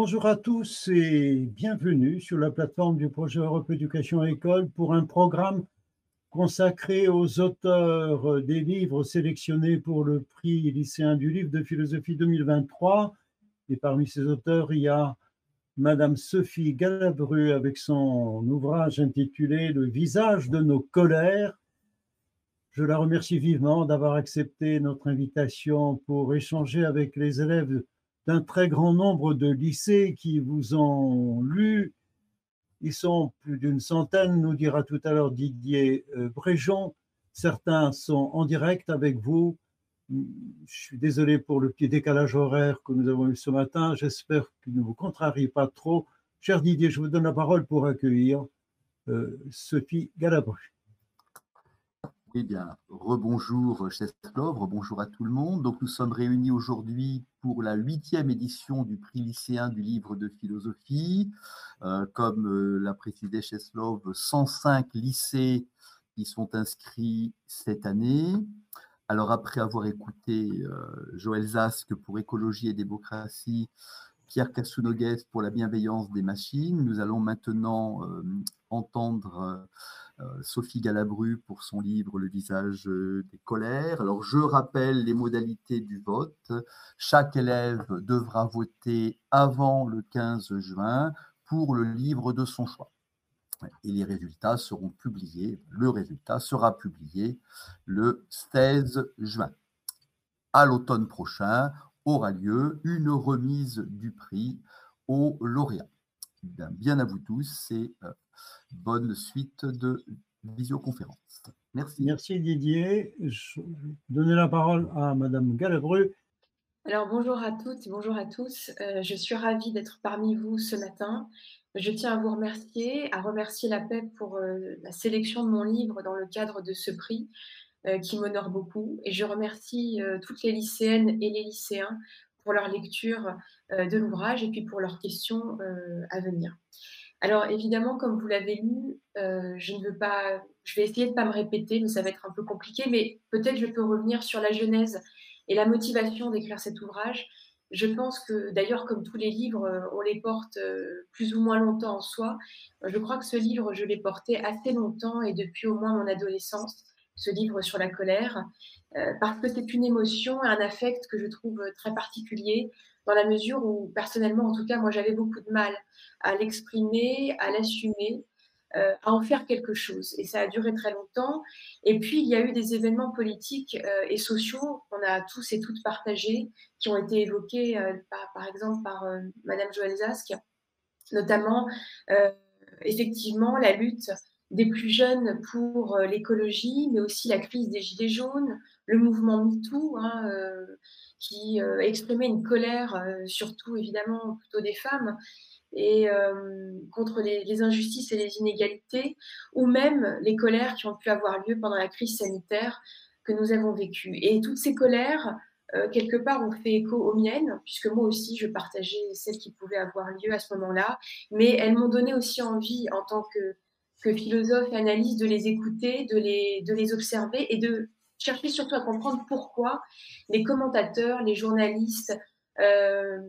Bonjour à tous et bienvenue sur la plateforme du projet Europe Éducation École pour un programme consacré aux auteurs des livres sélectionnés pour le prix lycéen du livre de philosophie 2023. Et parmi ces auteurs, il y a Madame Sophie Galabru avec son ouvrage intitulé Le visage de nos colères. Je la remercie vivement d'avoir accepté notre invitation pour échanger avec les élèves d'un très grand nombre de lycées qui vous ont lu. Ils sont plus d'une centaine, nous dira tout à l'heure Didier euh, Bréjon. Certains sont en direct avec vous. Je suis désolé pour le petit décalage horaire que nous avons eu ce matin. J'espère qu'il ne vous contrarie pas trop. Cher Didier, je vous donne la parole pour accueillir euh, Sophie Galabru. Eh bien, rebonjour Cheslov, rebonjour à tout le monde. Donc, nous sommes réunis aujourd'hui pour la huitième édition du prix lycéen du livre de philosophie. Euh, comme euh, l'a précisé Cheslov, 105 lycées y sont inscrits cette année. Alors, après avoir écouté euh, Joël Zask pour écologie et démocratie, Pierre Kassounogues pour la bienveillance des machines, nous allons maintenant entendre euh, Sophie Galabru pour son livre Le visage euh, des colères. Alors, je rappelle les modalités du vote. Chaque élève devra voter avant le 15 juin pour le livre de son choix. Et les résultats seront publiés, le résultat sera publié le 16 juin. À l'automne prochain aura lieu une remise du prix aux lauréats. Bien, à vous tous et euh, bonne suite de visioconférence. Merci. Merci Didier. Je vais donner la parole à Madame Galabru. Alors bonjour à toutes et bonjour à tous. Euh, je suis ravie d'être parmi vous ce matin. Je tiens à vous remercier, à remercier la PEP pour euh, la sélection de mon livre dans le cadre de ce prix qui m'honore beaucoup. Et je remercie toutes les lycéennes et les lycéens pour leur lecture de l'ouvrage et puis pour leurs questions à venir. Alors évidemment, comme vous l'avez lu, euh, je ne veux pas, je vais essayer de ne pas me répéter, mais ça va être un peu compliqué. Mais peut-être je peux revenir sur la genèse et la motivation d'écrire cet ouvrage. Je pense que d'ailleurs, comme tous les livres, euh, on les porte euh, plus ou moins longtemps en soi. Je crois que ce livre, je l'ai porté assez longtemps et depuis au moins mon adolescence, ce livre sur la colère, parce que c'est une émotion un affect que je trouve très particulier, dans la mesure où, personnellement, en tout cas, moi, j'avais beaucoup de mal à l'exprimer, à l'assumer, euh, à en faire quelque chose. Et ça a duré très longtemps. Et puis, il y a eu des événements politiques euh, et sociaux qu'on a tous et toutes partagés, qui ont été évoqués, euh, par, par, exemple, par Madame Joël Zask, notamment, effectivement, la lutte des plus jeunes pour l'écologie, mais aussi la crise des Gilets jaunes, le mouvement MeToo, hein, qui exprimait une colère, surtout évidemment plutôt des femmes, et euh, contre les, injustices et les inégalités, ou même les colères qui ont pu avoir lieu pendant la crise sanitaire que nous avons vécue. Et toutes ces colères, euh, quelque part, ont fait écho aux miennes, puisque moi aussi, je partageais celles qui pouvaient avoir lieu à ce moment-là, mais elles m'ont donné aussi envie, en tant que, que philosophe et analyste, de les écouter, de les, de les observer et de chercher surtout à comprendre pourquoi les commentateurs, les journalistes, euh,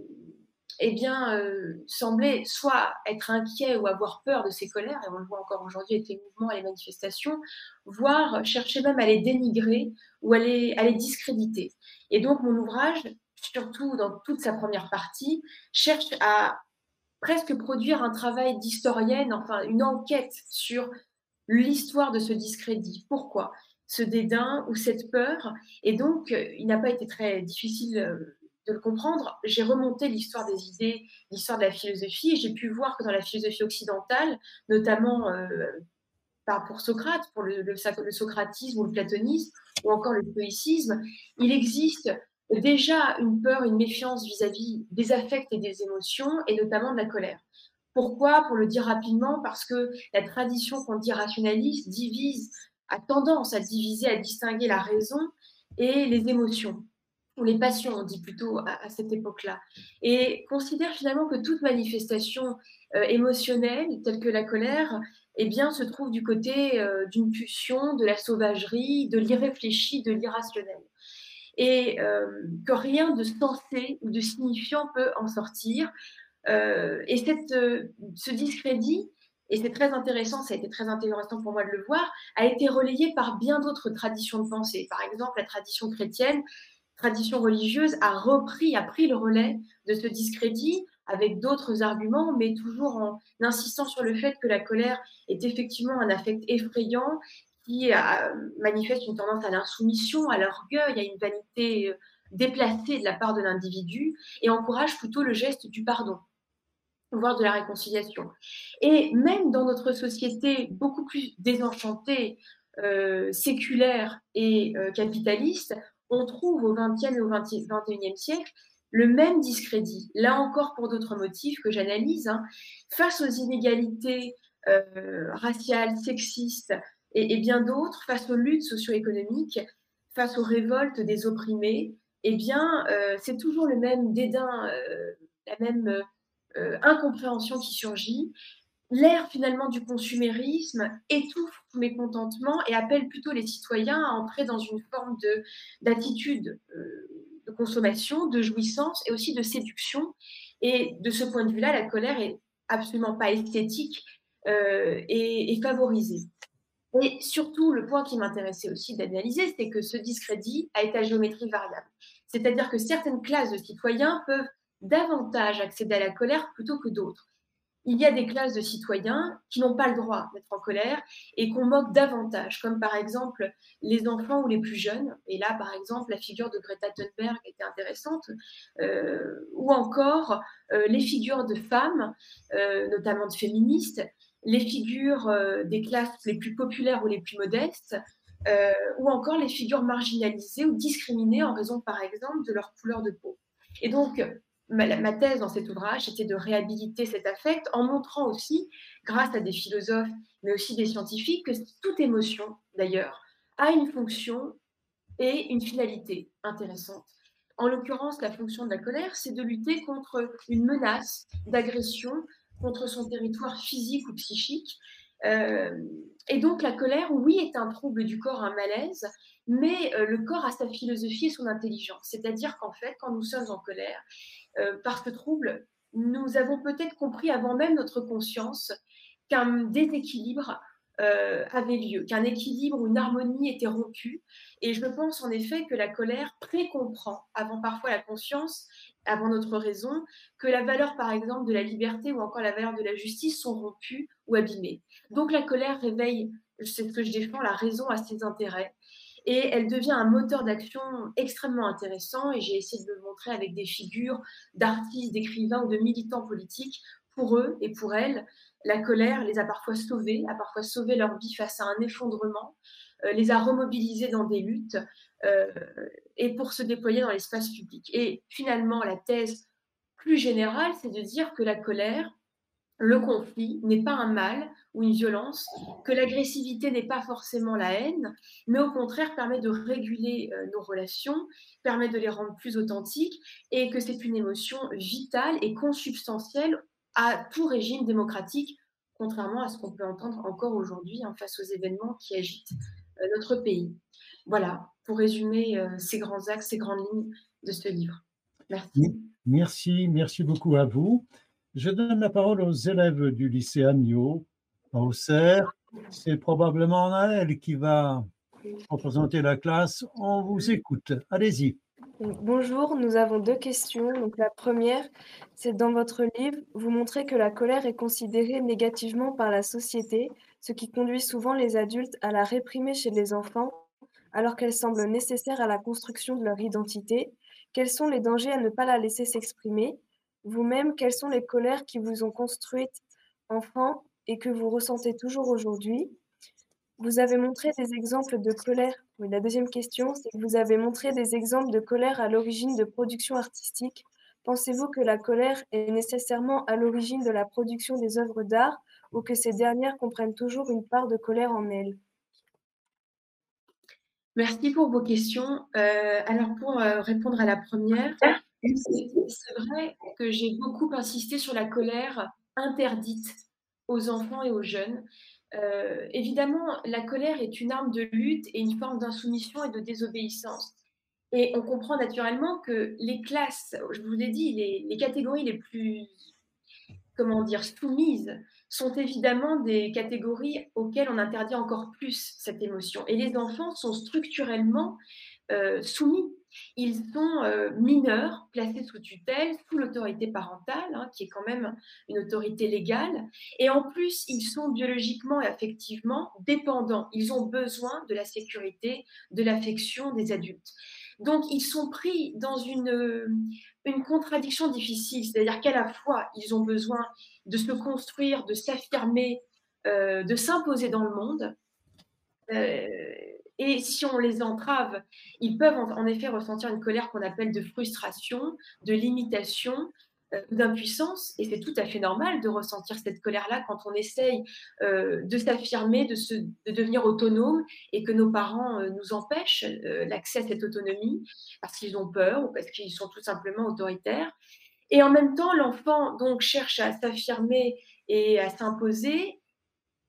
eh bien, euh, semblaient soit être inquiets ou avoir peur de ces colères, et on le voit encore aujourd'hui avec les mouvements et les manifestations, voire chercher même à les dénigrer ou à les, à les discréditer. Et donc, mon ouvrage, surtout dans toute sa première partie, cherche à presque produire un travail d'historienne, enfin une enquête sur l'histoire de ce discrédit. Pourquoi ce dédain ou cette peur? Et donc, euh, il n'a pas été très difficile euh, de le comprendre, j'ai remonté l'histoire des idées, l'histoire de la philosophie, et j'ai pu voir que dans la philosophie occidentale, notamment euh, pour Socrate, pour le, le, socratisme ou le platonisme, ou encore le stoïcisme, il existe déjà une peur, une méfiance vis-à-vis des affects et des émotions, et notamment de la colère. Pourquoi? Pour le dire rapidement, parce que la tradition qu'on dit rationaliste divise, a tendance à diviser, à distinguer la raison et les émotions ou les passions, on dit plutôt à, cette époque-là, et considère finalement que toute manifestation euh, émotionnelle, telle que la colère, eh bien, se trouve du côté euh, d'une pulsion, de la sauvagerie, de l'irréfléchi, de l'irrationnel. Et euh, que rien de sensé ou de signifiant peut en sortir. et cette, ce discrédit, et c'est très intéressant, ça a été très intéressant pour moi de le voir, a été relayé par bien d'autres traditions de pensée. Par exemple, la tradition chrétienne, tradition religieuse, a repris, a pris le relais de ce discrédit avec d'autres arguments, mais toujours en insistant sur le fait que la colère est effectivement un affect effrayant qui manifeste une tendance à l'insoumission, à l'orgueil, à une vanité euh, déplacée de la part de l'individu et encourage plutôt le geste du pardon voire de la réconciliation. Et même dans notre société beaucoup plus désenchantée, euh, séculaire et euh, capitaliste, on trouve au XXe et au XXIe siècle le même discrédit, là encore pour d'autres motifs que j'analyse, hein, face aux inégalités euh, raciales, sexistes et, bien d'autres, face aux luttes socio-économiques, face aux révoltes des opprimés, eh bien, euh, c'est toujours le même dédain, euh, la même incompréhension qui surgit. L'ère finalement du consumérisme étouffe tous mes contentements et appelle plutôt les citoyens à entrer dans une forme d'attitude de consommation, de jouissance et aussi de séduction. Et de ce point de vue-là, la colère est absolument pas esthétique euh, et, favorisée. Et surtout, le point qui m'intéressait aussi d'analyser, c'est que ce discrédit a été à géométrie variable. C'est-à-dire que certaines classes de citoyens peuvent davantage accéder à la colère plutôt que d'autres il y a des classes de citoyens qui n'ont pas le droit d'être en colère et qu'on moque davantage, comme par exemple les enfants ou les plus jeunes. Et là, par exemple, la figure de Greta Thunberg était intéressante, euh, ou encore euh, les figures de femmes, euh, notamment de féministes, les figures des classes les plus populaires ou les plus modestes, ou encore les figures marginalisées ou discriminées en raison, par exemple, de leur couleur de peau. Et donc, ma, thèse dans cet ouvrage, c'était de réhabiliter cet affect en montrant aussi, grâce à des philosophes, mais aussi des scientifiques, que toute émotion, d'ailleurs, a une fonction et une finalité intéressante. En l'occurrence, la fonction de la colère, c'est de lutter contre une menace d'agression contre son territoire physique ou psychique. Euh, et donc la colère, oui, est un trouble du corps, un malaise, mais euh, le corps a sa philosophie et son intelligence. C'est-à-dire qu'en fait, quand nous sommes en colère, euh, par ce trouble, nous avons peut-être compris avant même notre conscience qu'un déséquilibre euh, avait lieu, qu'un équilibre ou une harmonie était rompue. Et je pense en effet que la colère précomprend, avant parfois la conscience, avant notre raison, que la valeur, par exemple, de la liberté ou encore la valeur de la justice sont rompues ou abîmées. Donc la colère réveille, c'est ce que je défends, la raison à ses intérêts et elle devient un moteur d'action extrêmement intéressant et j'ai essayé de le montrer avec des figures d'artistes, d'écrivains ou de militants politiques. Pour eux et pour elles, la colère les a parfois sauvés, a parfois sauvé leur vie face à un effondrement, les a remobilisés dans des luttes euh, et pour se déployer dans l'espace public. Et finalement, la thèse plus générale, c'est de dire que la colère, le conflit n'est pas un mal ou une violence, que l'agressivité n'est pas forcément la haine, mais au contraire permet de réguler euh, nos relations, permet de les rendre plus authentiques et que c'est une émotion vitale et consubstantielle à tout régime démocratique, contrairement à ce qu'on peut entendre encore aujourd'hui hein, face aux événements qui agitent euh, notre pays. Voilà, pour résumer euh, ces grands axes, ces grandes lignes de ce livre. Merci. Merci, merci beaucoup à vous. Je donne la parole aux élèves du lycée Agneau, à Auxerre. C'est probablement Naël qui va représenter la classe. On vous écoute. Allez-y. Bonjour, nous avons deux questions. Donc la première, c'est dans votre livre, vous montrez que la colère est considérée négativement par la société, ce qui conduit souvent les adultes à la réprimer chez les enfants, alors qu'elle semble nécessaire à la construction de leur identité. Quels sont les dangers à ne pas la laisser s'exprimer? Vous-même, quelles sont les colères qui vous ont construite enfant et que vous ressentez toujours aujourd'hui? Vous avez montré des exemples de colère. Oui, la deuxième question, c'est que vous avez montré des exemples de colère à l'origine de production artistique. Pensez-vous que la colère est nécessairement à l'origine de la production des œuvres d'art? Ou que ces dernières comprennent toujours une part de colère en elles Merci pour vos questions. Euh, alors pour euh, répondre à la première, c'est vrai que j'ai beaucoup insisté sur la colère interdite aux enfants et aux jeunes. Euh, évidemment, la colère est une arme de lutte et une forme d'insoumission et de désobéissance. Et on comprend naturellement que les classes, je vous l'ai dit, les, catégories les plus comment dire, soumises sont évidemment des catégories auxquelles on interdit encore plus cette émotion. Et les enfants sont structurellement euh, soumis. Ils sont euh, mineurs, placés sous tutelle, sous l'autorité parentale, hein, qui est quand même une autorité légale. Et en plus, ils sont biologiquement et affectivement dépendants. Ils ont besoin de la sécurité, de l'affection des adultes. Donc, ils sont pris dans une, une contradiction difficile, c'est-à-dire qu'à la fois, ils ont besoin de se construire, de s'affirmer, euh, de s'imposer dans le monde. Euh, et si on les entrave, ils peuvent en, effet ressentir une colère qu'on appelle de frustration, de limitation, euh, d'impuissance. Et c'est tout à fait normal de ressentir cette colère-là quand on essaye euh, de s'affirmer, de, de, devenir autonome et que nos parents euh, nous empêchent l'accès à cette autonomie parce qu'ils ont peur ou parce qu'ils sont tout simplement autoritaires. Et en même temps, l'enfant donc cherche à s'affirmer et à s'imposer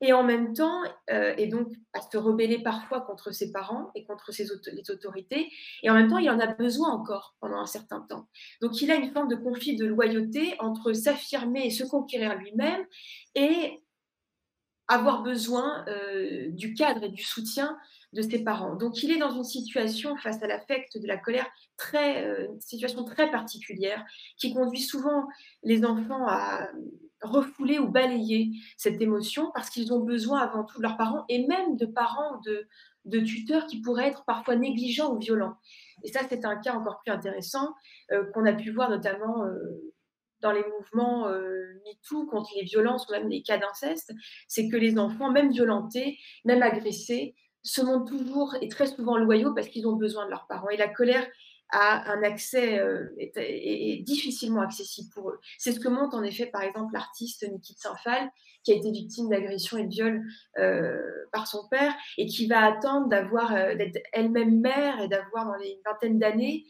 et en même temps, euh, et donc à se rebeller parfois contre ses parents et contre ses les autorités, et en même temps, il en a besoin encore pendant un certain temps. Donc il a une forme de conflit de loyauté entre s'affirmer et se conquérir lui-même et avoir besoin euh, du cadre et du soutien de ses parents. Donc il est dans une situation face à l'affect de la colère très, euh, situation très particulière qui conduit souvent les enfants à refouler ou balayer cette émotion parce qu'ils ont besoin avant tout de leurs parents et même de parents de, de tuteurs qui pourraient être parfois négligents ou violents. Et ça, c'est un cas encore plus intéressant euh, qu'on a pu voir notamment euh, dans les mouvements MeToo contre les violences ou même les cas d'inceste, c'est que les enfants, même violentés, même agressés, se montrent toujours et très souvent loyaux parce qu'ils ont besoin de leurs parents. Et la colère a un accès euh, est, difficilement accessible pour eux. C'est ce que montre en effet par exemple l'artiste Niki Saint-Phal qui a été victime d'agression et de viol euh, par son père et qui va attendre d'avoir euh, d'être elle-même mère et d'avoir dans les vingtaines d'années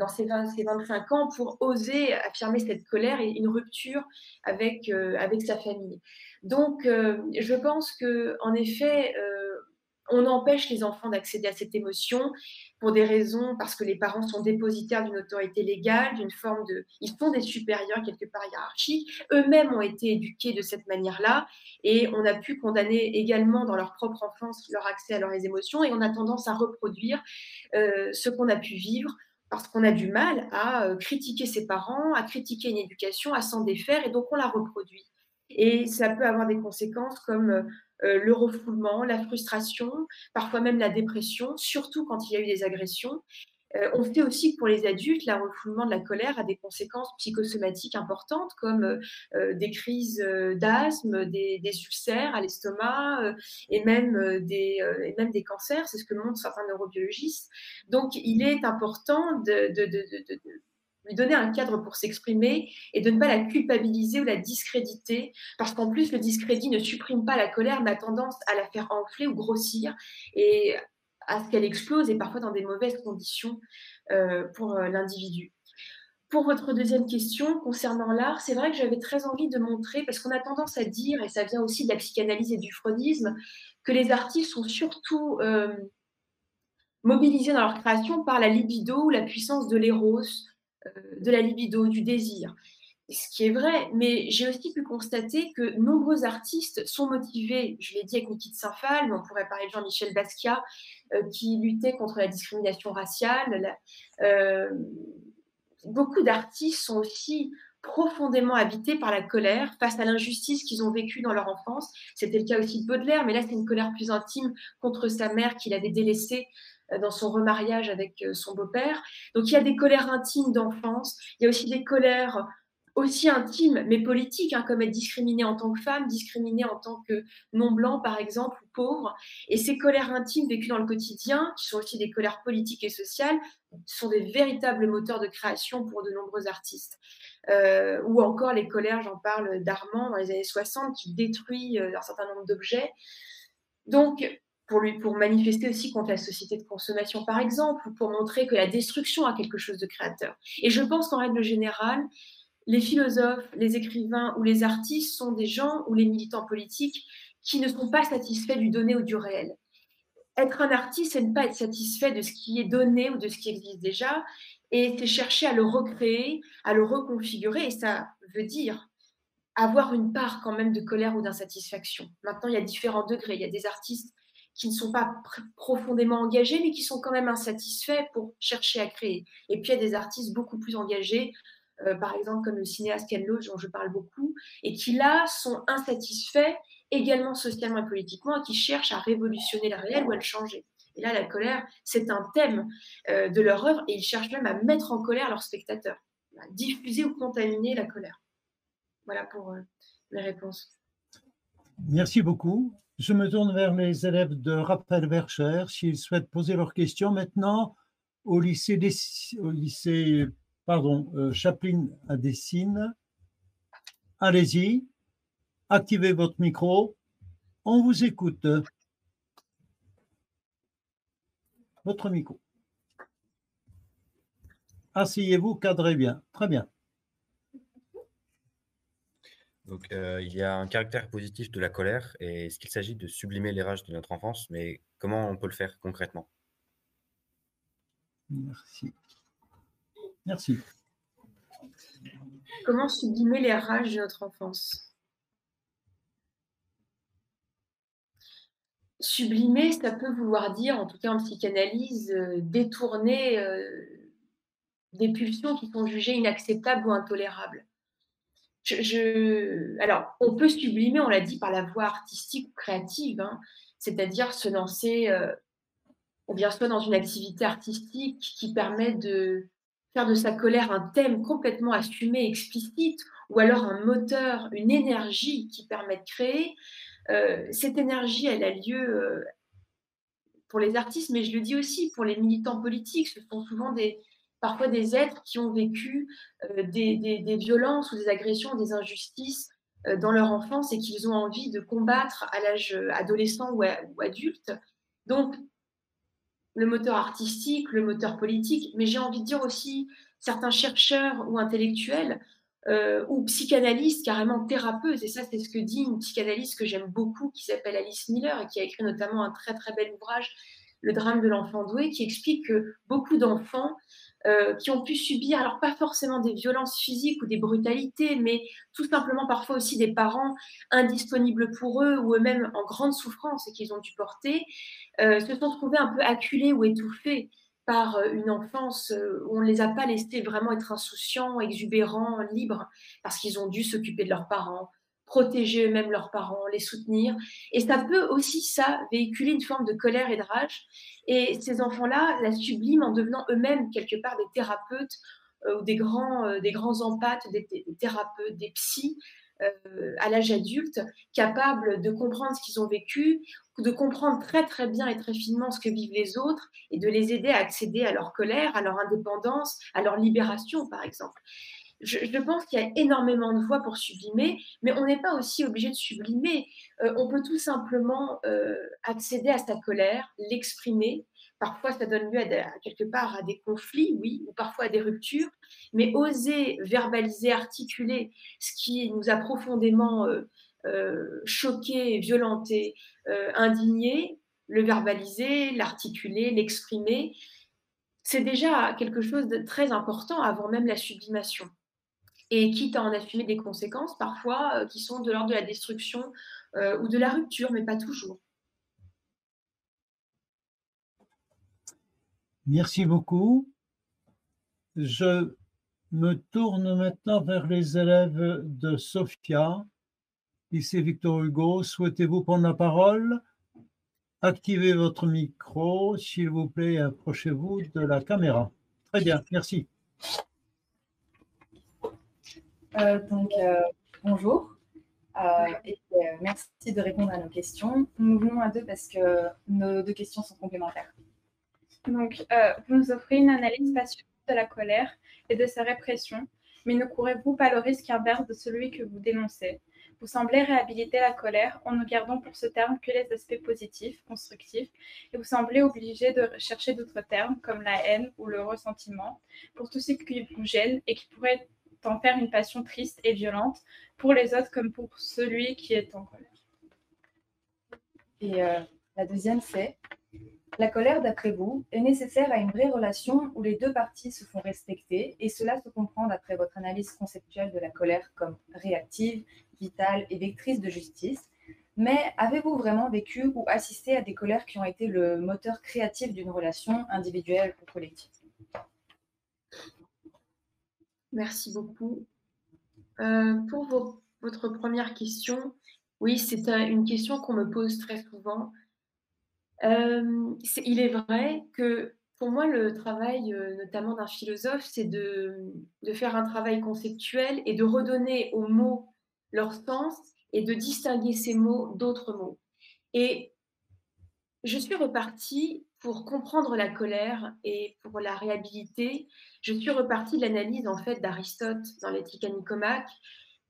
dans ses, 20, ses, 25 ans pour oser affirmer cette colère et une rupture avec, avec sa famille. Donc, je pense que en effet, on empêche les enfants d'accéder à cette émotion pour des raisons, parce que les parents sont dépositaires d'une autorité légale, d'une forme de... Ils sont des supérieurs quelque part hiérarchiques, eux-mêmes ont été éduqués de cette manière-là, et on a pu condamner également dans leur propre enfance leur accès à leurs émotions, et on a tendance à reproduire euh, ce qu'on a pu vivre parce qu'on a du mal à euh, critiquer ses parents, à critiquer une éducation, à s'en défaire, et donc on la reproduit. Et ça peut avoir des conséquences comme euh, euh, le refoulement, la frustration, parfois même la dépression, surtout quand il y a eu des agressions. Euh, on sait aussi que pour les adultes, le refoulement de la colère a des conséquences psychosomatiques importantes comme des crises d'asthme, des, ulcères à l'estomac et, même des, cancers. C'est ce que montrent certains neurobiologistes. Donc, il est important de lui donner un cadre pour s'exprimer et de ne pas la culpabiliser ou la discréditer, parce qu'en plus, le discrédit ne supprime pas la colère, mais a tendance à la faire enfler ou grossir et à ce qu'elle explose et parfois dans des mauvaises conditions euh, pour euh, l'individu. Pour votre deuxième question concernant l'art, c'est vrai que j'avais très envie de montrer, parce qu'on a tendance à dire, et ça vient aussi de la psychanalyse et du freudisme, que les artistes sont surtout euh, mobilisés dans leur création par la libido ou la puissance de l'éros, de la libido, du désir. Ce qui est vrai, mais j'ai aussi pu constater que nombreux artistes sont motivés, je l'ai dit avec Nikita Saint-Phal, mais on pourrait parler de Jean-Michel Basquiat, euh, qui luttait contre la discrimination raciale. Euh, beaucoup d'artistes sont aussi profondément habités par la colère face à l'injustice qu'ils ont vécue dans leur enfance. C'était le cas aussi de Baudelaire, mais là, c'est une colère plus intime contre sa mère qu'il avait délaissée euh, dans son remariage avec euh, son beau-père. Donc il y a des colères intimes d'enfance, il y a aussi des colères aussi intimes mais politiques, hein, comme être discriminée en tant que femme, discriminée en tant que non-blanc par exemple, ou pauvre. Et ces colères intimes vécues dans le quotidien, qui sont aussi des colères politiques et sociales, sont des véritables moteurs de création pour de nombreux artistes. Euh, ou encore les colères, j'en parle d'Armand dans les années 60, qui détruit un certain nombre d'objets. Donc, pour, lui, pour manifester aussi contre la société de consommation, par exemple, ou pour montrer que la destruction a quelque chose de créateur. Et je pense qu'en règle générale, les philosophes, les écrivains ou les artistes sont des gens ou les militants politiques qui ne sont pas satisfaits du donné ou du réel. Être un artiste, c'est ne pas être satisfait de ce qui est donné ou de ce qui existe déjà, et c'est chercher à le recréer, à le reconfigurer, et ça veut dire avoir une part quand même de colère ou d'insatisfaction. Maintenant, il y a différents degrés. Il y a des artistes qui ne sont pas profondément engagés, mais qui sont quand même insatisfaits pour chercher à créer. Et puis, il y a des artistes beaucoup plus engagés, euh, par exemple comme le cinéaste Ken Loach, dont je parle beaucoup, et qui là sont insatisfaits également socialement et politiquement, et qui cherchent à révolutionner le réel ou à le changer. Et là, la colère, c'est un thème euh, de leur œuvre, et ils cherchent même à mettre en colère leurs spectateurs, à diffuser ou contaminer la colère. Voilà pour euh, mes réponses. Merci beaucoup. Je me tourne vers les élèves de Rappel Vercher s'ils souhaitent poser leurs questions maintenant au lycée, euh, Chaplin à Dessines. Allez-y, activez votre micro. On vous écoute. Votre micro. Asseyez-vous, cadrez bien. Très bien. Donc, euh, il y a un caractère positif de la colère et est-ce qu'il s'agit de sublimer les rages de notre enfance, mais comment on peut le faire concrètement? Merci. Merci. Comment sublimer les rages de notre enfance? Sublimer, ça peut vouloir dire, en tout cas en psychanalyse, euh, détourner euh, des pulsions qui sont jugées inacceptables ou intolérables alors, on peut sublimer, on l'a dit, par la voie artistique ou créative, hein. c'est-à-dire se lancer, euh, ou bien soit dans une activité artistique qui permet de faire de sa colère un thème complètement assumé, explicite, ou alors un moteur, une énergie qui permet de créer. Euh, cette énergie, elle a lieu euh, pour les artistes, mais je le dis aussi pour les militants politiques. Ce sont souvent des, parfois des êtres qui ont vécu euh, des, violences ou des agressions, des injustices euh, dans leur enfance et qu'ils ont envie de combattre à l'âge euh, adolescent ou, adulte. Donc, le moteur artistique, le moteur politique, mais j'ai envie de dire aussi certains chercheurs ou intellectuels ou psychanalystes, carrément thérapeutes, et ça c'est ce que dit une psychanalyste que j'aime beaucoup qui s'appelle Alice Miller et qui a écrit notamment un très très bel ouvrage, Le drame de l'enfant doué, qui explique que beaucoup d'enfants euh, qui ont pu subir, alors pas forcément des violences physiques ou des brutalités, mais tout simplement parfois aussi des parents indisponibles pour eux ou eux-mêmes en grande souffrance et qu'ils ont dû porter, euh, se sont trouvés un peu acculés ou étouffés par euh, une enfance où on ne les a pas laissés vraiment être insouciants, exubérants, libres, parce qu'ils ont dû s'occuper de leurs parents, protéger eux-mêmes leurs parents, les soutenir. Et ça peut aussi, ça, véhiculer une forme de colère et de rage. Et ces enfants-là la subliment en devenant eux-mêmes quelque part des thérapeutes euh, ou des grands, euh, des grands empathes, des, thérapeutes, des psys euh, à l'âge adulte, capables de comprendre ce qu'ils ont vécu, de comprendre très très bien et très finement ce que vivent les autres et de les aider à accéder à leur colère, à leur indépendance, à leur libération, par exemple je, pense qu'il y a énormément de voies pour sublimer, mais on n'est pas aussi obligé de sublimer. Euh, on peut tout simplement euh, accéder à sa colère, l'exprimer. Parfois, ça donne lieu à, quelque part à des conflits, oui, ou parfois à des ruptures, mais oser verbaliser, articuler ce qui nous a profondément euh, choqué, violenté, indigné, le verbaliser, l'articuler, l'exprimer, c'est déjà quelque chose de très important avant même la sublimation et quitte à en assumer des conséquences parfois euh, qui sont de l'ordre de la destruction euh, ou de la rupture, mais pas toujours. Merci beaucoup. Je me tourne maintenant vers les élèves de Sofia, lycée Victor Hugo. Souhaitez-vous prendre la parole? Activez votre micro, s'il vous plaît, approchez-vous de la caméra. Très bien, merci. Euh, donc, euh, bonjour. Euh, et merci de répondre à nos questions. Nous venons à deux parce que nos deux questions sont complémentaires. Donc, vous nous offrez une analyse passionnante de la colère et de sa répression, mais ne courez-vous pas le risque inverse de celui que vous dénoncez? Vous semblez réhabiliter la colère en ne gardant pour ce terme que les aspects positifs, constructifs, et vous semblez obligé de chercher d'autres termes comme la haine ou le ressentiment pour tout ce qui vous gêne et qui pourrait d'en faire une passion triste et violente pour les autres comme pour celui qui est en colère. Et euh, la deuxième, c'est La colère, d'après vous, est nécessaire à une vraie relation où les deux parties se font respecter, et cela se comprend d'après votre analyse conceptuelle de la colère comme réactive, vitale et vectrice de justice. Mais avez-vous vraiment vécu ou assisté à des colères qui ont été le moteur créatif d'une relation individuelle ou collective? Merci beaucoup. Euh, pour votre première question, oui, c'est une question qu'on me pose très souvent. Euh, il est vrai que pour moi, le travail, euh, notamment d'un philosophe, c'est de, de, faire un travail conceptuel et de redonner aux mots leur sens et de distinguer ces mots d'autres mots. Et je suis repartie pour comprendre la colère et pour la réhabiliter. Je suis repartie de l'analyse en fait d'Aristote dans l'éthique à Nicomaque,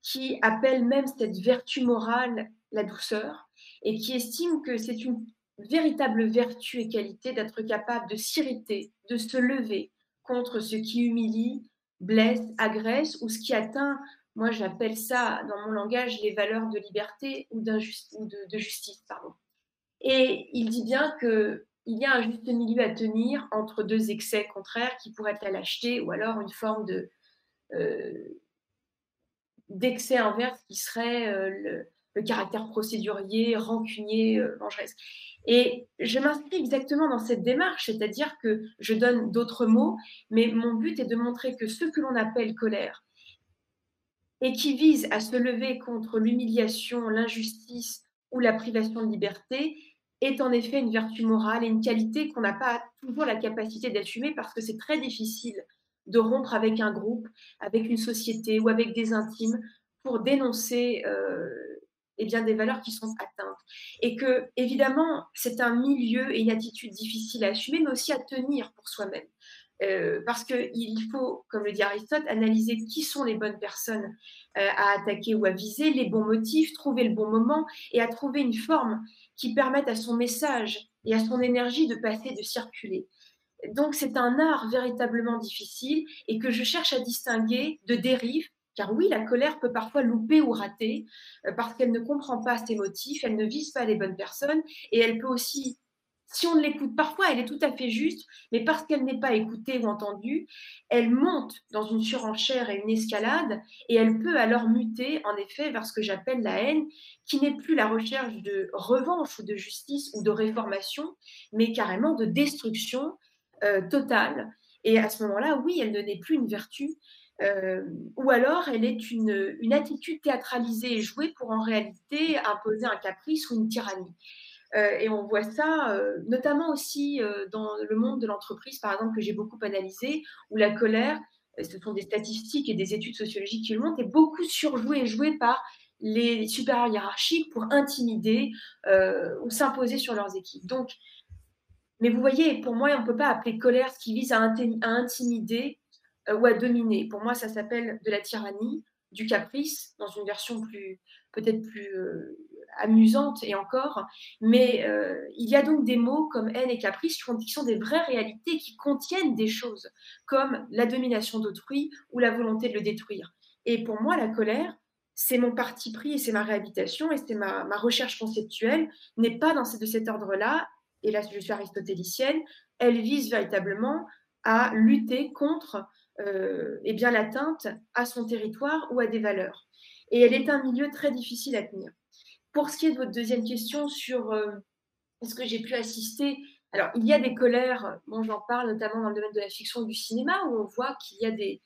qui appelle même cette vertu morale la douceur et qui estime que c'est une véritable vertu et qualité d'être capable de s'irriter, de se lever contre ce qui humilie, blesse, agresse ou ce qui atteint, moi j'appelle ça dans mon langage les valeurs de liberté ou, de, justice. Et il dit bien qu'il y a un juste milieu à tenir entre deux excès contraires qui pourraient être la lâcheté ou alors une forme euh, d'excès inverse qui serait euh, le, le, caractère procédurier, rancunier, euh, vengeresse. Et je m'inscris exactement dans cette démarche, c'est-à-dire que je donne d'autres mots, mais mon but est de montrer que ce que l'on appelle colère et qui vise à se lever contre l'humiliation, l'injustice ou la privation de liberté est en effet une vertu morale et une qualité qu'on n'a pas toujours la capacité d'assumer parce que c'est très difficile de rompre avec un groupe, avec une société ou avec des intimes pour dénoncer euh, eh bien, des valeurs qui sont atteintes. Et que, évidemment, c'est un milieu et une attitude difficile à assumer, mais aussi à tenir pour soi-même. Euh, parce qu'il faut, comme le dit Aristote, analyser qui sont les bonnes personnes euh, à attaquer ou à viser, les bons motifs, trouver le bon moment et à trouver une forme qui permette à son message et à son énergie de passer, de circuler. Donc c'est un art véritablement difficile et que je cherche à distinguer de dérives car oui, la colère peut parfois louper ou rater euh, parce qu'elle ne comprend pas ses motifs, elle ne vise pas les bonnes personnes et elle peut aussi, si on l'écoute parfois, elle est tout à fait juste, mais parce qu'elle n'est pas écoutée ou entendue, elle monte dans une surenchère et une escalade et elle peut alors muter en effet vers ce que j'appelle la haine, qui n'est plus la recherche de revanche ou de justice ou de réformation, mais carrément de destruction euh, totale. Et à ce moment-là, oui, elle ne n'est plus une vertu, euh, ou alors elle est une, une, attitude théâtralisée et jouée pour en réalité imposer un caprice ou une tyrannie. Euh, et on voit ça euh, notamment aussi dans le monde de l'entreprise, par exemple, que j'ai beaucoup analysé, où la colère, ce sont des statistiques et des études sociologiques qui le montrent, est beaucoup surjouée et jouée par les supérieurs hiérarchiques pour intimider ou s'imposer sur leurs équipes. Donc, mais vous voyez, pour moi, on ne peut pas appeler colère ce qui vise à, intimider euh, ou à dominer. Pour moi, ça s'appelle de la tyrannie, du caprice, dans une version plus peut-être plus euh, amusante et encore. Mais euh, il y a donc des mots comme haine et caprice qui sont des vraies réalités qui contiennent des choses comme la domination d'autrui ou la volonté de le détruire. Et pour moi, la colère, c'est mon parti pris et c'est ma réhabilitation et c'est ma, recherche conceptuelle n'est pas dans de cet ordre-là. Et là, je suis aristotélicienne. Elle vise véritablement à lutter contre euh, eh bien l'atteinte à son territoire ou à des valeurs. Et elle est un milieu très difficile à tenir. Pour ce qui est de votre deuxième question sur euh, est-ce que j'ai pu assister alors, il y a des colères, bon, j'en parle notamment dans le domaine de la fiction ou du cinéma, où on voit qu'il y a des,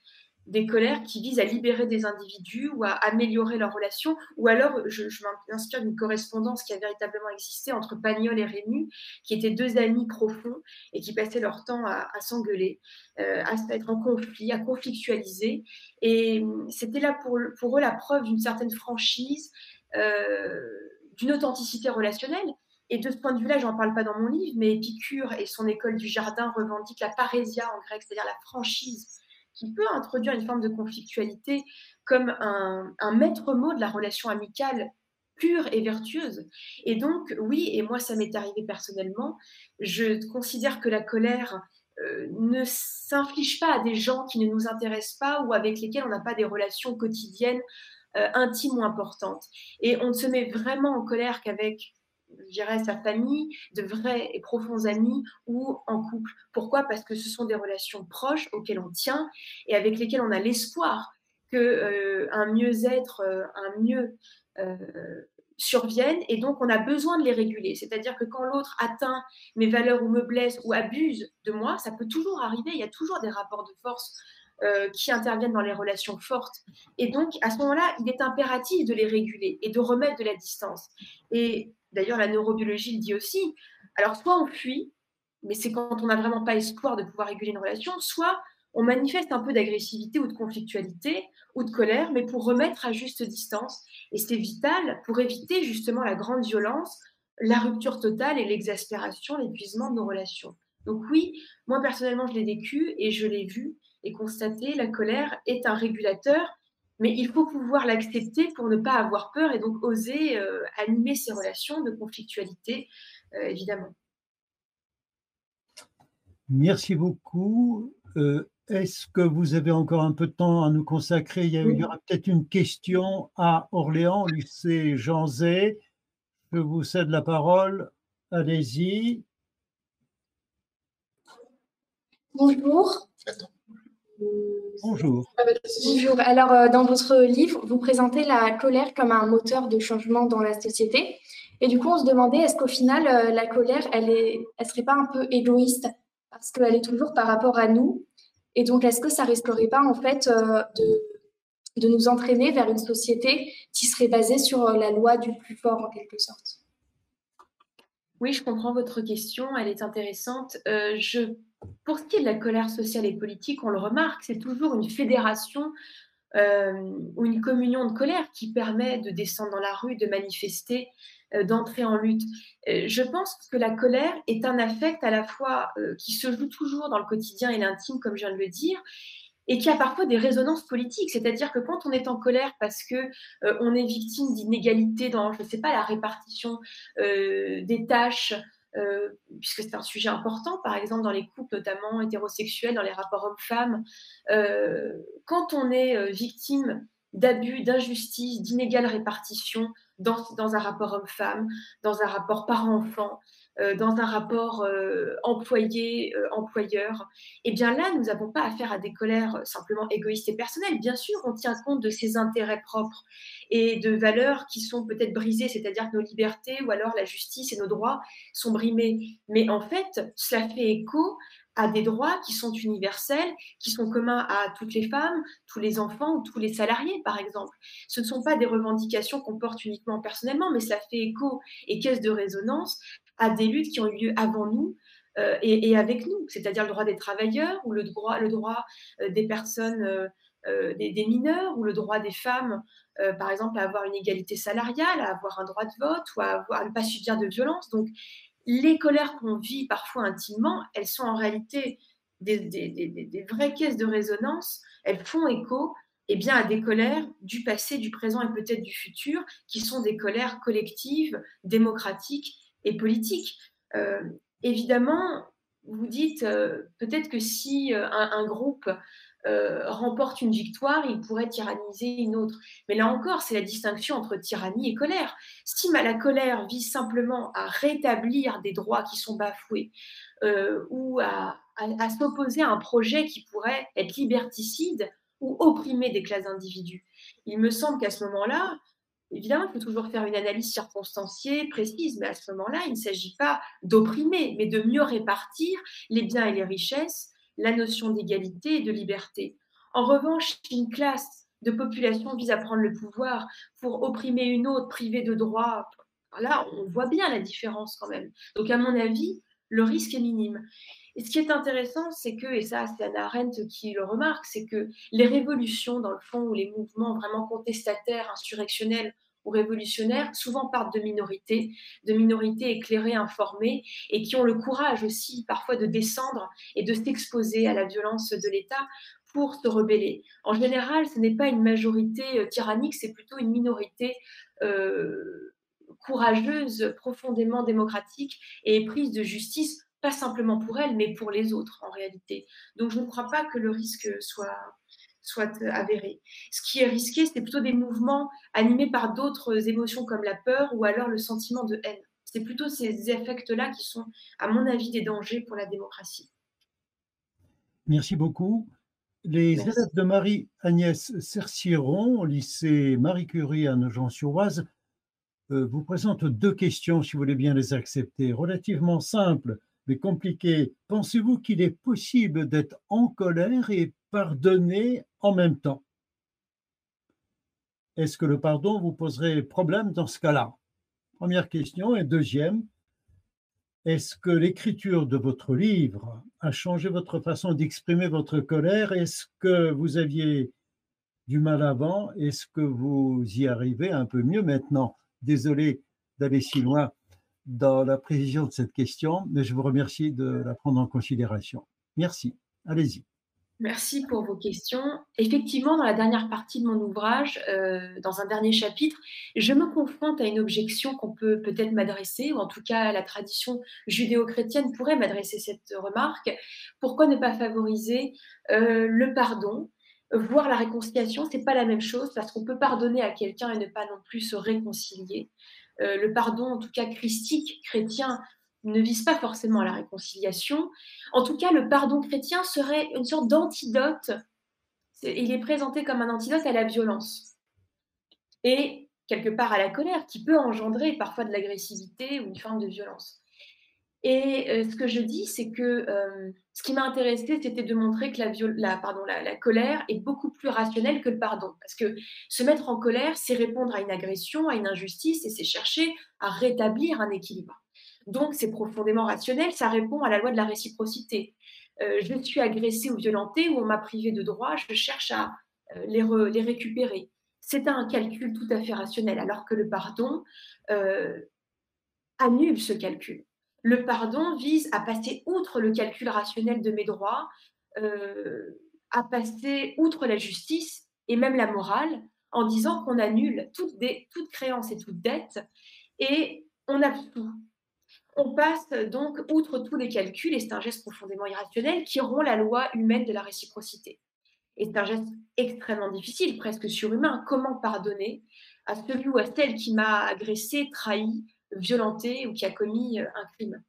des colères qui visent à libérer des individus ou à améliorer leurs relations, ou alors je, m'inspire d'une correspondance qui a véritablement existé entre Pagnol et Rému, qui étaient deux amis profonds et qui passaient leur temps à, s'engueuler, euh, à être en conflit, à conflictualiser. Et c'était là pour, eux la preuve d'une certaine franchise, d'une authenticité relationnelle. Et de ce point de vue-là, j'en parle pas dans mon livre, mais Épicure et son école du jardin revendiquent la parésia en grec, c'est-à-dire la franchise qui peut introduire une forme de conflictualité comme un, maître mot de la relation amicale pure et vertueuse. Et donc, oui, et moi ça m'est arrivé personnellement, je considère que la colère euh, ne s'inflige pas à des gens qui ne nous intéressent pas ou avec lesquels on n'a pas des relations quotidiennes euh, intimes ou importantes. Et on ne se met vraiment en colère qu'avec je dirais, sa famille, de vrais et profonds amis ou en couple. Pourquoi? Parce que ce sont des relations proches auxquelles on tient et avec lesquelles on a l'espoir que euh, un mieux-être, euh, un mieux euh, survienne et donc on a besoin de les réguler. C'est-à-dire que quand l'autre atteint mes valeurs ou me blesse ou abuse de moi, ça peut toujours arriver, il y a toujours des rapports de force qui interviennent dans les relations fortes. Et donc, à ce moment-là, il est impératif de les réguler et de remettre de la distance. Et D'ailleurs, la neurobiologie le dit aussi. Alors, soit on fuit, mais c'est quand on n'a vraiment pas espoir de pouvoir réguler une relation, soit on manifeste un peu d'agressivité ou de conflictualité ou de colère, mais pour remettre à juste distance. Et c'est vital pour éviter justement la grande violence, la rupture totale et l'exaspération, l'épuisement de nos relations. Donc oui, moi personnellement, je l'ai vécu et je l'ai vu et constaté, la colère est un régulateur mais il faut pouvoir l'accepter pour ne pas avoir peur et donc oser euh, animer ces relations de conflictualité, euh, évidemment. Merci beaucoup. Euh, est-ce que vous avez encore un peu de temps à nous consacrer? Il y, aura peut-être une question à Orléans, lycée Jean Zay. Je vous cède la parole. Allez-y. Bonjour. Bonjour. Bonjour. Alors, euh, dans votre livre, vous présentez la colère comme un moteur de changement dans la société. Et du coup, on se demandait, est-ce qu'au final, euh, la colère, elle ne elle serait pas un peu égoïste? Parce qu'elle est toujours par rapport à nous Et donc, est-ce que ça risquerait pas, en fait, euh, de, de nous entraîner vers une société qui serait basée sur la loi du plus fort, en quelque sorte? Oui, je comprends votre question. Elle est intéressante. je pour ce qui est de la colère sociale et politique, on le remarque, c'est toujours une fédération euh, ou une communion de colère qui permet de descendre dans la rue, de manifester, euh, d'entrer en lutte. Euh, je pense que la colère est un affect à la fois qui se joue toujours dans le quotidien et l'intime, comme je viens de le dire, et qui a parfois des résonances politiques. C'est-à-dire que quand on est en colère parce que on est victime d'inégalités dans, je ne sais pas, la répartition des tâches, euh, puisque c'est un sujet important, par exemple dans les couples notamment hétérosexuels, dans les rapports hommes-femmes. Euh, quand on est euh, victime d'abus, d'injustice, d'inégale répartition dans, dans, un rapport homme-femme, dans un rapport parent-enfant, dans un rapport euh, employé-employeur, euh, eh bien là, nous n'avons pas affaire à des colères simplement égoïstes et personnelles. Bien sûr, on tient compte de ses intérêts propres et de valeurs qui sont peut-être brisées, c'est-à-dire que nos libertés ou alors la justice et nos droits sont brimés. Mais en fait, cela fait écho à des droits qui sont universels, qui sont communs à toutes les femmes, tous les enfants ou tous les salariés, par exemple. Ce ne sont pas des revendications qu'on porte uniquement personnellement, mais cela fait écho et caisse de résonance à des luttes qui ont eu lieu avant nous euh, et, avec nous, c'est-à-dire le droit des travailleurs ou le droit, le droit euh, des personnes, euh, des, mineurs ou le droit des femmes, par exemple, à avoir une égalité salariale, à avoir un droit de vote ou à, ne pas subir de violence. Donc, les colères qu'on vit parfois intimement, elles sont en réalité des, des, vraies caisses de résonance, elles font écho eh bien, à des colères du passé, du présent et peut-être du futur, qui sont des colères collectives, démocratiques et politique. Euh, évidemment, vous dites euh, peut-être que si euh, un, groupe remporte une victoire, il pourrait tyranniser une autre. Mais là encore, c'est la distinction entre tyrannie et colère. Si la colère vise simplement à rétablir des droits qui sont bafoués ou à, à s'opposer à un projet qui pourrait être liberticide ou opprimer des classes d'individus, il me semble qu'à ce moment-là, Évidemment, il faut toujours faire une analyse circonstanciée, précise, mais à ce moment-là, il ne s'agit pas d'opprimer, mais de mieux répartir les biens et les richesses, la notion d'égalité et de liberté. En revanche, une classe de population vise à prendre le pouvoir pour opprimer une autre, privée de droits, là, on voit bien la différence quand même. Donc, à mon avis, le risque est minime. Et ce qui est intéressant, c'est que, et ça c'est Anna Arendt qui le remarque, c'est que les révolutions, dans le fond, ou les mouvements vraiment contestataires, insurrectionnels ou révolutionnaires, souvent partent de minorités, de minorités éclairées, informées, et qui ont le courage aussi parfois de descendre et de s'exposer à la violence de l'État pour se rebeller. En général, ce n'est pas une majorité euh, tyrannique, c'est plutôt une minorité euh, courageuse, profondément démocratique et prise de justice pas simplement pour elle, mais pour les autres en réalité. Donc je ne crois pas que le risque soit, soit avéré. Ce qui est risqué, c'est plutôt des mouvements animés par d'autres émotions comme la peur ou alors le sentiment de haine. C'est plutôt ces effets-là qui sont, à mon avis, des dangers pour la démocratie. Merci beaucoup. Les élèves de Marie-Agnès Cercieron, au lycée Marie Curie à Nogent-sur-Oise, euh, vous présentent deux questions, si vous voulez bien les accepter, relativement simples mais compliquées. Pensez-vous qu'il est possible d'être en colère et pardonner en même temps? Est-ce que le pardon vous poserait problème dans ce cas-là? Première question. Et deuxième, est-ce que l'écriture de votre livre a changé votre façon d'exprimer votre colère? Est-ce que vous aviez du mal avant? Est-ce que vous y arrivez un peu mieux maintenant? Désolé d'aller si loin dans la précision de cette question, mais je vous remercie de la prendre en considération. Merci. Allez-y. Merci pour vos questions. Effectivement, dans la dernière partie de mon ouvrage, euh, dans un dernier chapitre, je me confronte à une objection qu'on peut peut-être m'adresser, ou en tout cas la tradition judéo-chrétienne pourrait m'adresser cette remarque. Pourquoi ne pas favoriser euh, le pardon Voir la réconciliation, c'est pas la même chose parce qu'on peut pardonner à quelqu'un et ne pas non plus se réconcilier. Euh, le pardon, en tout cas christique, chrétien, ne vise pas forcément à la réconciliation. En tout cas, le pardon chrétien serait une sorte d'antidote. Il est présenté comme un antidote à la violence. Et quelque part à la colère, qui peut engendrer parfois de l'agressivité ou une forme de violence. Et euh, ce que je dis, c'est que euh, ce qui m'a intéressé, c'était de montrer que la, colère est beaucoup plus rationnelle que le pardon. Parce que se mettre en colère, c'est répondre à une agression, à une injustice, et c'est chercher à rétablir un équilibre. Donc, c'est profondément rationnel, ça répond à la loi de la réciprocité. Euh, je suis agressée ou violentée ou on m'a privé de droits, je cherche à euh, les, récupérer. C'est un calcul tout à fait rationnel, alors que le pardon annule ce calcul. Le pardon vise à passer outre le calcul rationnel de mes droits, à passer outre la justice et même la morale, en disant qu'on annule toute, toute créance et toute dette et on absout on passe donc outre tous les calculs, et c'est un geste profondément irrationnel qui rompt la loi humaine de la réciprocité. Et c'est un geste extrêmement difficile, presque surhumain. Comment pardonner à celui ou à celle qui m'a agressé, trahi, violenté ou qui a commis euh, un crime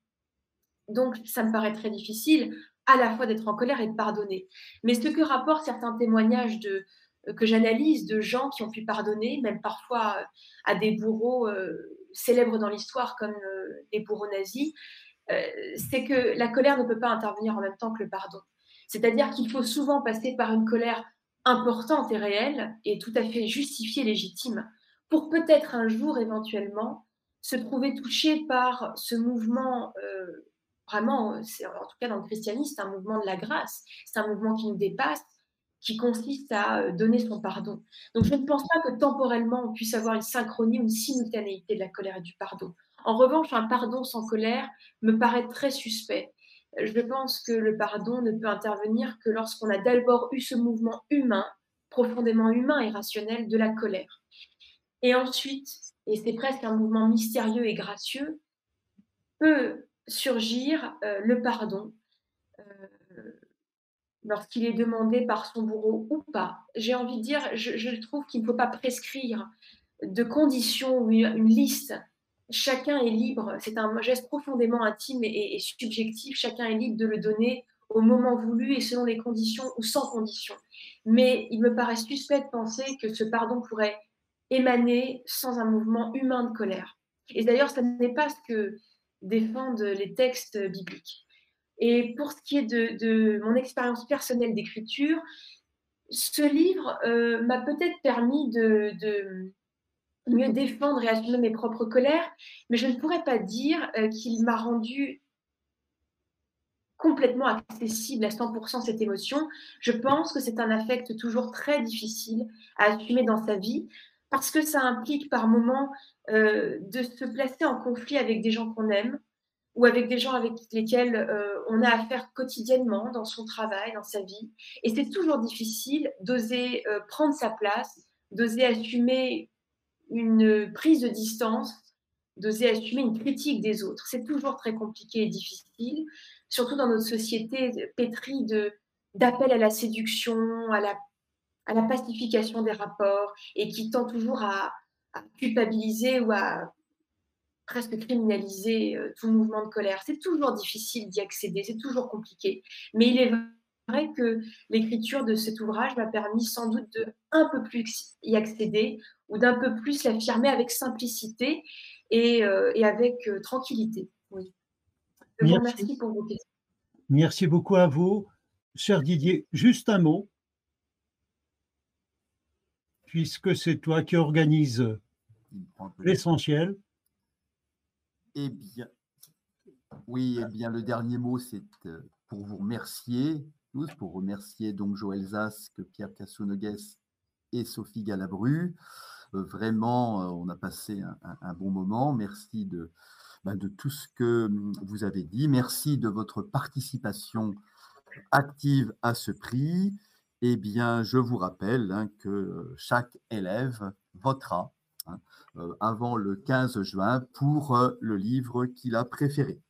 Donc, ça me paraît très difficile à la fois d'être en colère et de pardonner. Mais ce que rapportent certains témoignages euh, que j'analyse de gens qui ont pu pardonner, même parfois euh, à des bourreaux célèbres dans l'histoire comme euh, les bourreaux nazis, c'est que la colère ne peut pas intervenir en même temps que le pardon. C'est-à-dire qu'il faut souvent passer par une colère importante et réelle et tout à fait justifiée, légitime, pour peut-être un jour éventuellement se trouver touché par ce mouvement, euh, vraiment, c'est en tout cas dans le christianisme, un mouvement de la grâce, c'est un mouvement qui nous dépasse, qui consiste à euh, donner son pardon. Donc je ne pense pas que temporellement on puisse avoir une synchronie ou une simultanéité de la colère et du pardon. En revanche, un pardon sans colère me paraît très suspect. Je pense que le pardon ne peut intervenir que lorsqu'on a d'abord eu ce mouvement humain, profondément humain et rationnel, de la colère. Et ensuite, et c'est presque un mouvement mystérieux et gracieux, peut surgir euh, le pardon. Euh, lorsqu'il est demandé par son bourreau ou pas. J'ai envie de dire, je, trouve qu'il ne faut pas prescrire de conditions ou une, liste. Chacun est libre, c'est un geste profondément intime et, subjectif, chacun est libre de le donner au moment voulu et selon les conditions ou sans conditions. Mais il me paraît suspect de penser que ce pardon pourrait émaner sans un mouvement humain de colère. Et d'ailleurs, ce n'est pas ce que défendent les textes bibliques. Et pour ce qui est de, mon expérience personnelle d'écriture, ce livre euh, m'a peut-être permis de, mieux défendre et assumer mes propres colères, mais je ne pourrais pas dire euh, qu'il m'a rendu complètement accessible à 100% cette émotion. Je pense que c'est un affect toujours très difficile à assumer dans sa vie parce que ça implique par moments euh, de se placer en conflit avec des gens qu'on aime, ou avec des gens avec lesquels euh, on a affaire quotidiennement dans son travail, dans sa vie. Et c'est toujours difficile d'oser euh, prendre sa place, d'oser assumer une prise de distance, d'oser assumer une critique des autres. C'est toujours très compliqué et difficile, surtout dans notre société pétrie de d'appel à la séduction, à la, à la pacification des rapports, et qui tend toujours à, à culpabiliser ou à presque criminaliser tout mouvement de colère. C'est toujours difficile d'y accéder, c'est toujours compliqué. Mais il est vrai que l'écriture de cet ouvrage m'a permis sans doute de un peu plus y accéder ou d'un peu plus l'affirmer avec simplicité et, avec tranquillité. Oui. Je vous remercie pour vos questions. Merci beaucoup à vous. Cher Didier, juste un mot, puisque c'est toi qui organise l'essentiel. Eh bien, oui, eh bien, le dernier mot, c'est euh, pour vous remercier tous, pour remercier donc Joël Zask, Pierre Cassounegues et Sophie Galabru. Euh, vraiment, euh, on a passé un, bon moment. Merci de, ben, de tout ce que hum, vous avez dit. Merci de votre participation active à ce prix. Eh bien, je vous rappelle hein, que chaque élève votera hein, euh, avant le 15 juin pour euh, le livre qu'il a préféré.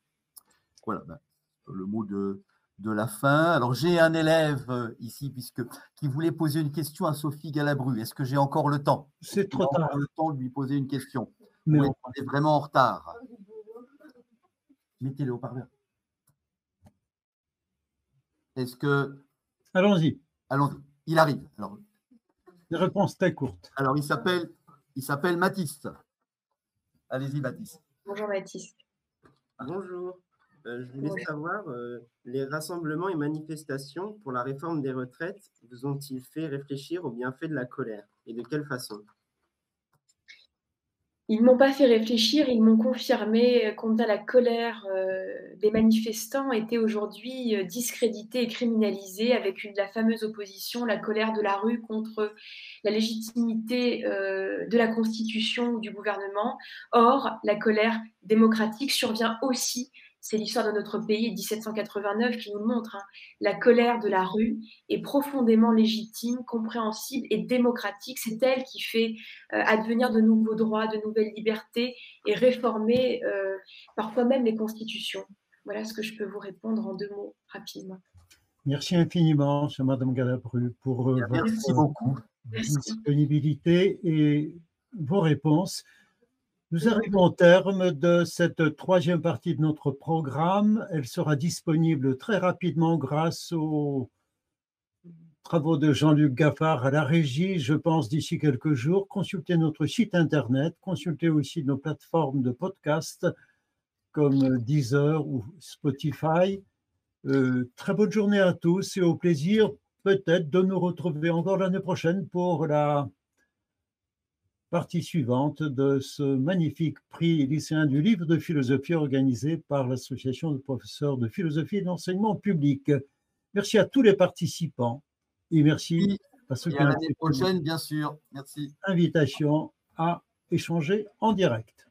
Voilà, ben, le mot de, de la fin. Alors, j'ai un élève euh, ici puisque, qui voulait poser une question à Sophie Galabru. Est-ce que j'ai encore le temps? C'est trop tard. le temps de lui poser une question? Mais on... est vraiment en retard. Mettez le haut-parleur. Est-ce que. Allons-y. Allons-y. Il arrive. Alors, Une réponse très courte. Alors, il s'appelle, il s'appelle Mathis. Allez-y, Mathis. Bonjour, Mathis. Bonjour. Euh, je voulais savoir, euh, les rassemblements et manifestations pour la réforme des retraites vous ont-ils fait réfléchir au bienfait de la colère et de quelle façon? Ils m'ont pas fait réfléchir, ils m'ont confirmé combien la colère euh, des manifestants était aujourd'hui euh, discréditée et criminalisée avec la fameuse opposition, la colère de la rue contre la légitimité euh, de la Constitution ou du gouvernement. Or, la colère démocratique survient aussi c'est l'histoire de notre pays, 1789, qui nous le montre. Hein. La colère de la rue est profondément légitime, compréhensible et démocratique. C'est elle qui fait euh, advenir de nouveaux droits, de nouvelles libertés et réformer euh, parfois même les constitutions. Voilà ce que je peux vous répondre en deux mots rapidement. Merci infiniment, Madame Galabru, pour euh, votre beaucoup. disponibilité et vos réponses. Nous arrivons au terme de cette troisième partie de notre programme. Elle sera disponible très rapidement grâce aux travaux de Jean-Luc Gaffard à la régie, je pense d'ici quelques jours. Consultez notre site internet, consultez aussi nos plateformes de podcast comme Deezer ou Spotify. Euh, très bonne journée à tous et au plaisir peut-être de nous retrouver encore l'année prochaine pour la partie suivante de ce magnifique prix lycéen du livre de philosophie organisé par l'Association de professeurs de philosophie et d'enseignement public. Merci à tous les participants et merci à ceux qui ont l'année prochaine, bien sûr. Merci. Invitation à échanger en direct.